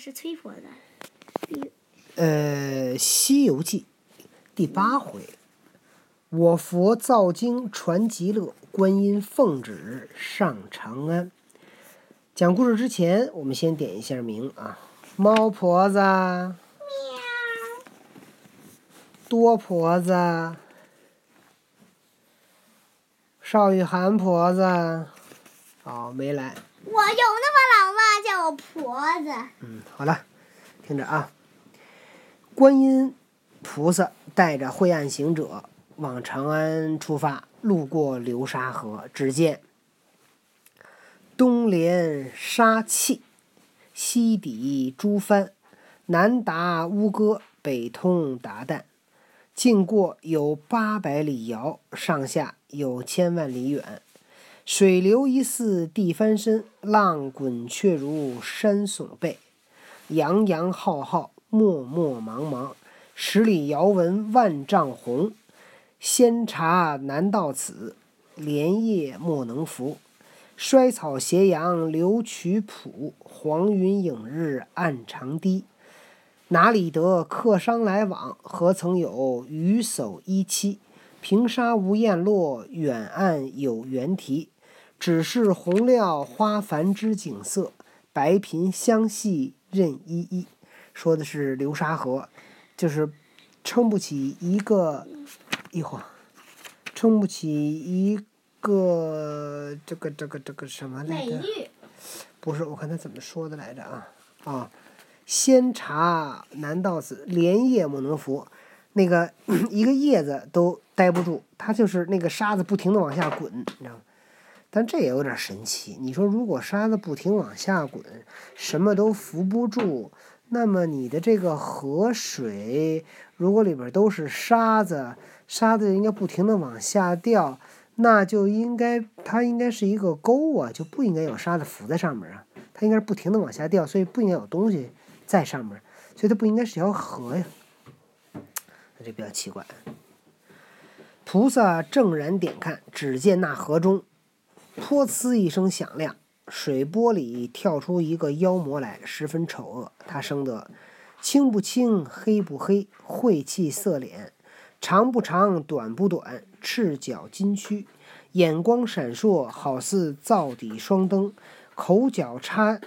是崔佛的。呃，《西游记》第八回，我佛造经传极乐，观音奉旨上长安。讲故事之前，我们先点一下名啊，猫婆子、喵多婆子、邵雨涵婆子，哦，没来。我有那么老吗？叫我婆子。嗯，好了，听着啊。观音菩萨带着晦暗行者往长安出发，路过流沙河，只见东连沙碛，西抵诸藩，南达乌戈，北通达旦，经过有八百里遥，上下有千万里远。水流疑似地翻身，浪滚却如山耸背，洋洋浩浩。漠漠茫茫，十里遥闻万丈红。仙茶难到此，莲叶莫能扶。衰草斜阳留曲谱，黄云影日暗长堤。哪里得客商来往？何曾有渔叟依栖？平沙无雁落，远岸有猿啼。只是红料花繁之景色，白萍香细任依依。说的是流沙河，就是撑不起一个一会儿，撑不起一个这个这个这个什么来着？不是，我看他怎么说的来着啊啊！仙茶难到此，莲叶莫能扶。那个一个叶子都待不住，它就是那个沙子不停的往下滚，你知道吗？但这也有点神奇。你说如果沙子不停往下滚，什么都扶不住。那么你的这个河水，如果里边都是沙子，沙子应该不停的往下掉，那就应该它应该是一个沟啊，就不应该有沙子浮在上面啊，它应该是不停的往下掉，所以不应该有东西在上面，所以它不应该是条河呀，那就比较奇怪。菩萨正然点看，只见那河中，噗呲一声响亮。水波里跳出一个妖魔来，十分丑恶。他生得青不青，黑不黑，晦气色脸，长不长，短不短，赤脚金躯，眼光闪烁，好似灶底双灯。口角插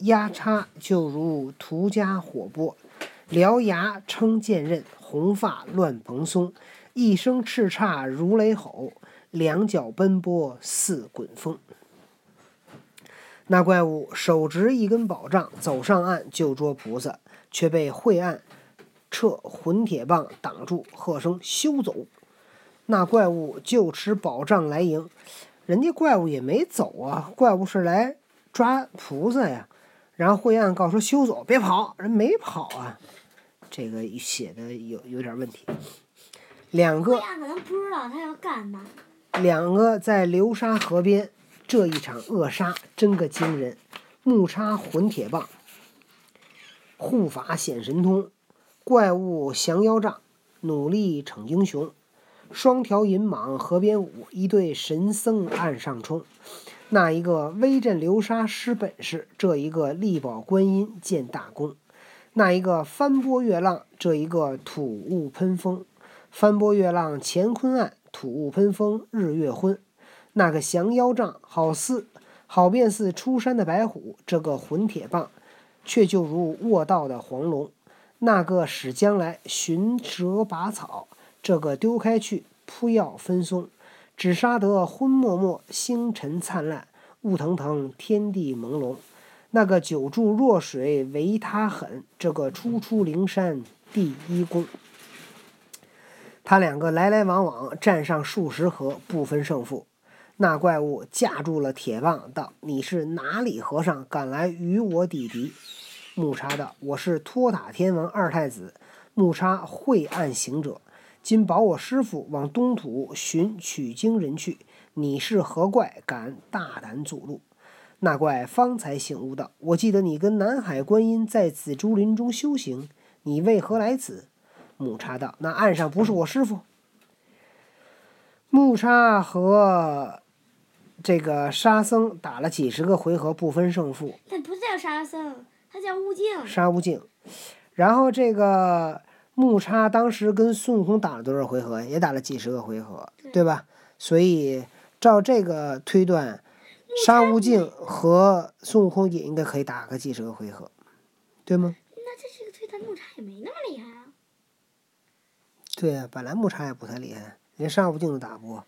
压叉，就如涂家火波。獠牙撑剑刃，红发乱蓬松，一声叱咤如雷吼，两脚奔波似滚风。那怪物手执一根宝杖，走上岸就捉菩萨，却被晦暗撤混铁棒挡住，喝声休走。那怪物就持宝杖来迎，人家怪物也没走啊，怪物是来抓菩萨呀。然后晦暗告说休走，别跑，人没跑啊。这个写的有有点问题。两个可能不知道他要干嘛。两个在流沙河边。这一场扼杀真个惊人，木叉混铁棒，护法显神通，怪物降妖杖，努力逞英雄，双条银蟒河边舞，一对神僧岸上冲。那一个威震流沙施本事，这一个力保观音建大功。那一个翻波月浪，这一个吐雾喷风。翻波月浪乾坤暗，吐雾喷风日月昏。那个降妖杖好似好便似出山的白虎，这个混铁棒却就如卧倒的黄龙。那个使将来寻蛇拔草，这个丢开去扑药分松，只杀得昏漠漠，星辰灿烂，雾腾腾，天地朦胧。那个久住弱水唯他狠，这个初出灵山第一功。他两个来来往往，战上数十合，不分胜负。那怪物架住了铁棒，道：“你是哪里和尚，敢来与我抵敌？”木叉道：“我是托塔天王二太子，木叉晦暗行者，今保我师傅往东土寻取经人去。你是何怪，敢大胆阻路？”那怪方才醒悟道：“我记得你跟南海观音在紫竹林中修行，你为何来此？”木叉道：“那岸上不是我师傅。”木叉和。这个沙僧打了几十个回合不分胜负。他不叫沙僧，他叫悟净。沙悟净。然后这个木叉当时跟孙悟空打了多少回合？也打了几十个回合，对吧？所以照这个推断，沙悟净和孙悟空也应该可以打个几十个回合，对吗？那这是个推断木叉也没那么厉害啊。对呀、本来木叉也不太厉害，连沙悟净都打不过。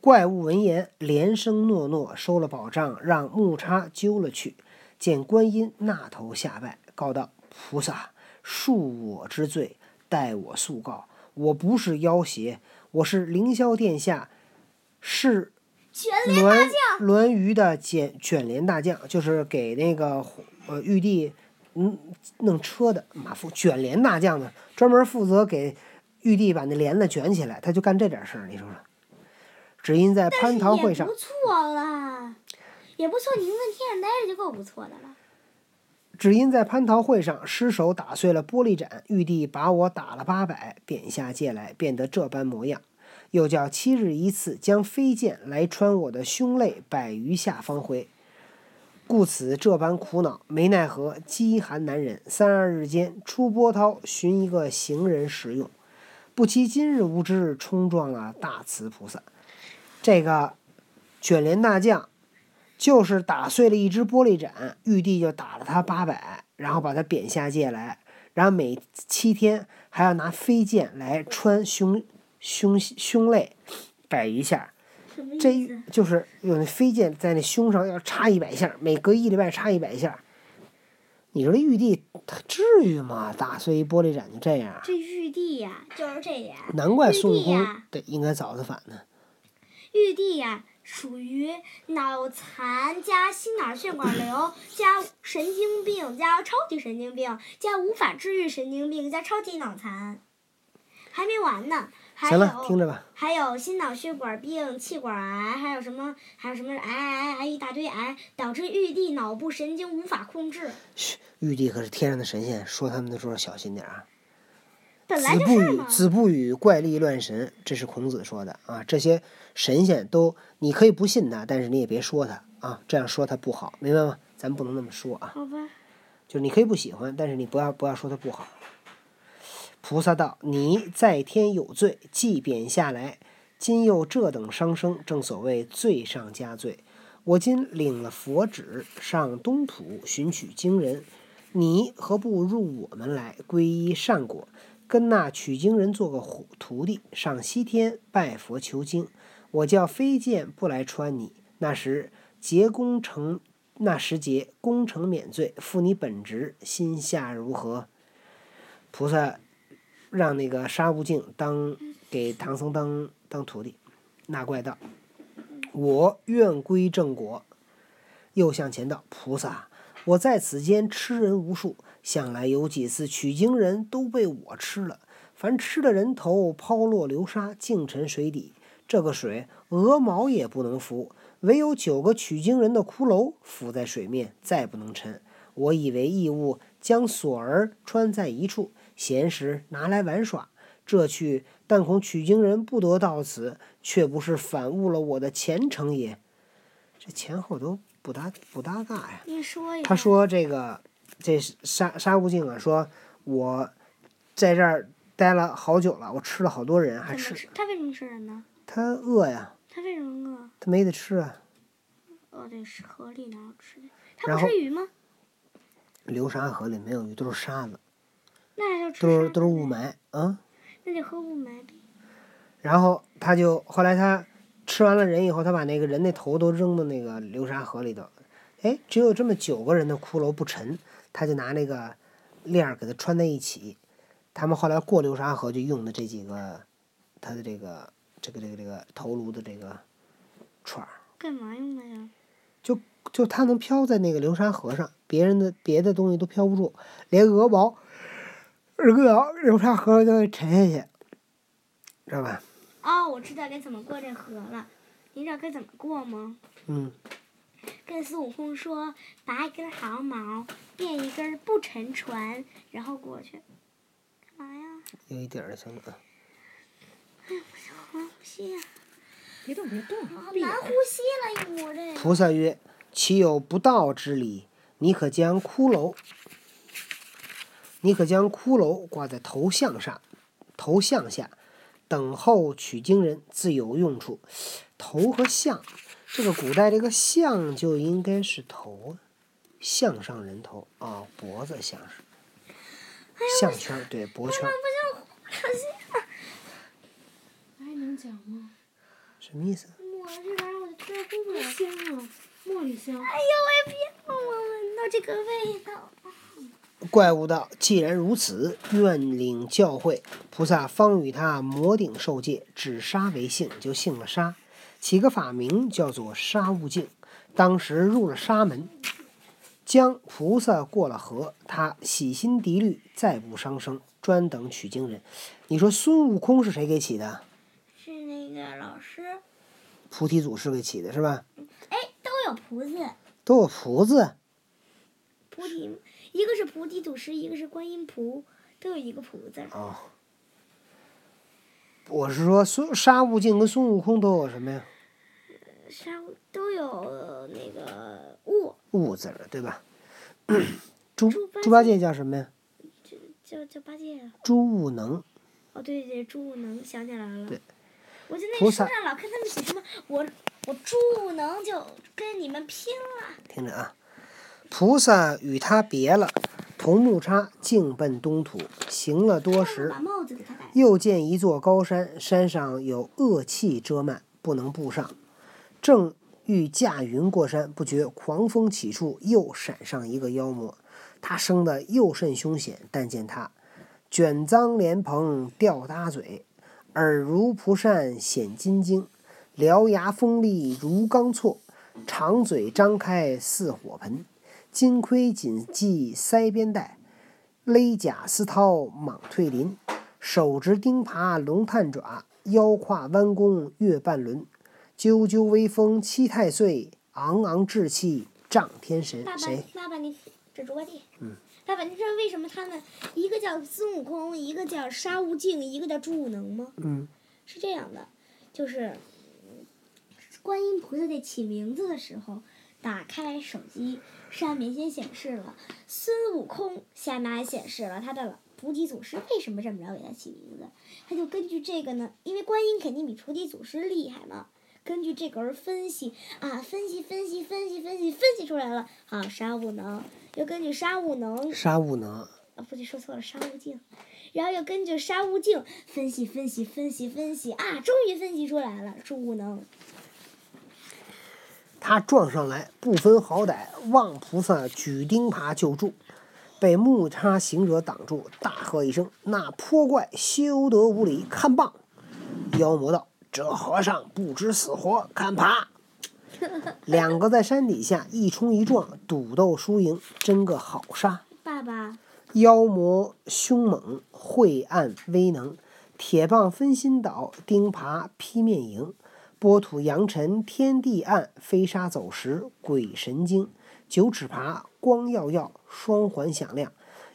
怪物闻言，连声诺诺，收了宝杖，让木叉揪了去。见观音那头下拜，告道：“菩萨，恕我之罪，待我速告。我不是妖邪，我是凌霄殿下，是卷栾栾鱼的卷卷帘大将，就是给那个呃玉帝嗯弄车的马夫卷帘大将呢，专门负责给玉帝把那帘子卷起来，他就干这点事儿，你说说。只因在蟠桃会上也不，错啦，也不错。你能在天上待着就够不错的了。只因在蟠桃会上失手打碎了玻璃盏，玉帝把我打了八百，贬下界来，变得这般模样。又叫七日一次将飞剑来穿我的胸肋百余下方回，故此这般苦恼，没奈何，饥寒难忍。三二日间，出波涛寻一个行人食用，不期今日无知，冲撞了大慈菩萨。这个卷帘大将就是打碎了一只玻璃盏，玉帝就打了他八百，然后把他贬下界来，然后每七天还要拿飞剑来穿胸胸胸肋摆一下，这？就是用那飞剑在那胸上要插一百下，每隔一礼拜插一百下。你说这玉帝他至于吗？打碎一玻璃盏就这样？这玉帝呀、就是这样。难怪孙悟空玉帝呀得应该早得反呢。玉帝呀、属于脑残加心脑血管瘤加神经病加超级神经病加无法治愈神经病加超级脑残，还没完呢。还行了，听着吧。还有心脑血管病、气管癌，还有什么还有什么癌癌癌一大堆癌，导致玉帝脑部神经无法控制。嘘，玉帝可是天上的神仙，说他们的时候小心点儿啊。本来子不语。子不语怪力乱神，这是孔子说的啊。这些神仙都，你可以不信他，但是你也别说他啊，这样说他不好，明白吗？咱不能那么说啊。好吧，就是你可以不喜欢，但是你不要不要说他不好。菩萨道：“你在天有罪，既贬下来，今又这等伤生，正所谓罪上加罪。我今领了佛旨，上东土寻取经人，你何不入我们来，皈依善果，跟那取经人做个徒弟，上西天拜佛求经。我叫飞剑不来穿你，那时结功成，那时节功成免罪，负你本职，心下如何？”菩萨让那个沙悟净当给唐僧当当徒弟，那怪道：“我愿归正果。”又向前道：“菩萨，我在此间吃人无数，向来有几次取经人都被我吃了。凡吃的人头抛落流沙，尽沉水底。这个水鹅毛也不能浮，唯有九个取经人的骷髅浮在水面，再不能沉。我以为异物将锁儿穿在一处，闲时拿来玩耍。这去，但恐取经人不得到此，却不是反误了我的前程也。这前后都不搭不搭嘎呀。你说一。他说这个这沙沙悟净啊，说我在这儿待了好久了，我吃了好多人，还吃？他为什么吃人呢？他饿呀，他为什么饿？他没得吃啊。哦，对，是河里哪有吃的？他不吃鱼吗？流沙河里没有鱼，都是沙子，那还要都是都是雾。霾啊。那得喝雾霾呗。然后他就后来他吃完了人以后，他把那个人那头都扔到那个流沙河里头。哎，只有这么九个人的骷髅不沉，他就拿那个链儿给它穿在一起。他们后来过流沙河就用的这几个，他的这个这个这个这个头颅的这个串儿，干嘛用的呀？就它能飘在那个流沙河上，别人的别的东西都飘不住，连鹅毛，鹅毛流沙河就会沉下去，知道吧？哦，我知道该怎么过这河了。你知道该怎么过吗？嗯，跟孙悟空说，拔一根毫毛，变一根不沉船，然后过去。干嘛呀？有一点儿就行了。好难呼吸呀、别动，别动，难呼吸了，一会儿这。菩萨曰：“岂有不道之理？你可将骷髅，你可将骷髅挂在头像上，头像下，等候取经人自有用处。头和像，这个古代这个像就应该是头，项上人头啊，脖子像是，项圈对脖圈儿，还能讲吗？什么意思？我这玩意儿我就突然顾不了。香啊，茉莉香。哎呦喂，别让我闻到这个味道。怪物道：“既然如此，愿领教诲。”菩萨方与他摩顶受戒，指沙为姓，就姓了沙，起个法名叫做沙悟净。当时入了沙门，将菩萨过了河，他洗心涤虑，再不伤生，专等取经人。你说孙悟空是谁给起的？是那个老师，菩提祖师给起的是吧？哎，都有菩萨，都有菩萨，菩提，一个是菩提祖师，一个是观音菩，都有一个菩字儿。哦。我是说孙沙悟净跟孙悟空都有什么呀？沙悟都有那个悟，悟字儿，对吧？猪猪八戒叫什么呀？叫叫八戒啊。猪悟能。哦，对对对，猪悟能想起来了。对。我就那书上老看他们写什么，我我猪悟能就跟你们拼了。听着啊，菩萨与他别了，同木叉径奔东土，行了多时，又见一座高山，山上有恶气遮漫，不能步上。正欲驾云过山，不觉狂风起处，又闪上一个妖魔。他生得又甚凶险，但见他卷脏莲蓬，吊搭嘴，耳如蒲扇显金睛，獠牙锋利如钢锉，长嘴张开似火盆，金盔锦系腮边带，勒甲丝绦蟒退鳞，手执钉耙龙探爪，腰挎弯弓月半轮，啾啾威风七太岁，昂昂志气仗天神爸。爸谁？，爸爸，你这猪八戒。嗯。爸爸，你知道为什么他们一个叫孙悟空，一个叫沙悟净，一个叫朱悟能吗？嗯，是这样的，就是嗯观音菩萨在起名字的时候，打开手机，上面先显示了孙悟空，下面还显示了他的菩提祖师为什么这么着给他起名字，他就根据这个呢，因为观音肯定比菩提祖师厉害嘛。根据这个而分析啊，分析分析分析分析分析出来了，好，沙悟能，又根据沙悟能沙悟能。啊，不对，说错了，沙悟净。然后又根据沙悟净分析分析分析分析啊，终于分析出来了，朱悟能。他撞上来，不分好歹，望菩萨举钉耙救助，被木叉行者挡住，大喝一声：“那泼怪休得无礼，看棒！”妖魔道：“这和尚不知死活，看爬！” 两个在山底下一冲一撞，赌斗输赢，真个好杀。爸爸，妖魔凶猛，晦暗威能，铁棒分心倒，钉耙劈面迎，波土扬尘天地暗，飞沙走石鬼神惊。九齿耙光耀耀，双环响亮，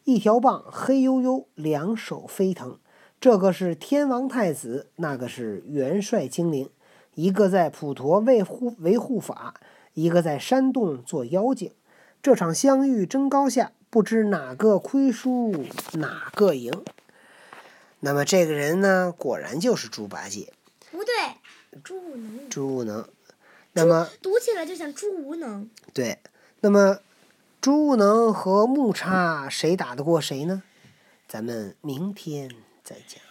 一条棒黑黝黝，两手飞腾。这个是天王太子，那个是元帅精灵，一个在普陀为护维护法，一个在山洞做妖精。这场相遇争高下，不知哪个亏输哪个赢。那么这个人呢，果然就是猪八戒，朱无能，猪无能。那么读起来就像朱无能。对，那么猪无能和木叉谁打得过谁呢？咱们明天再讲。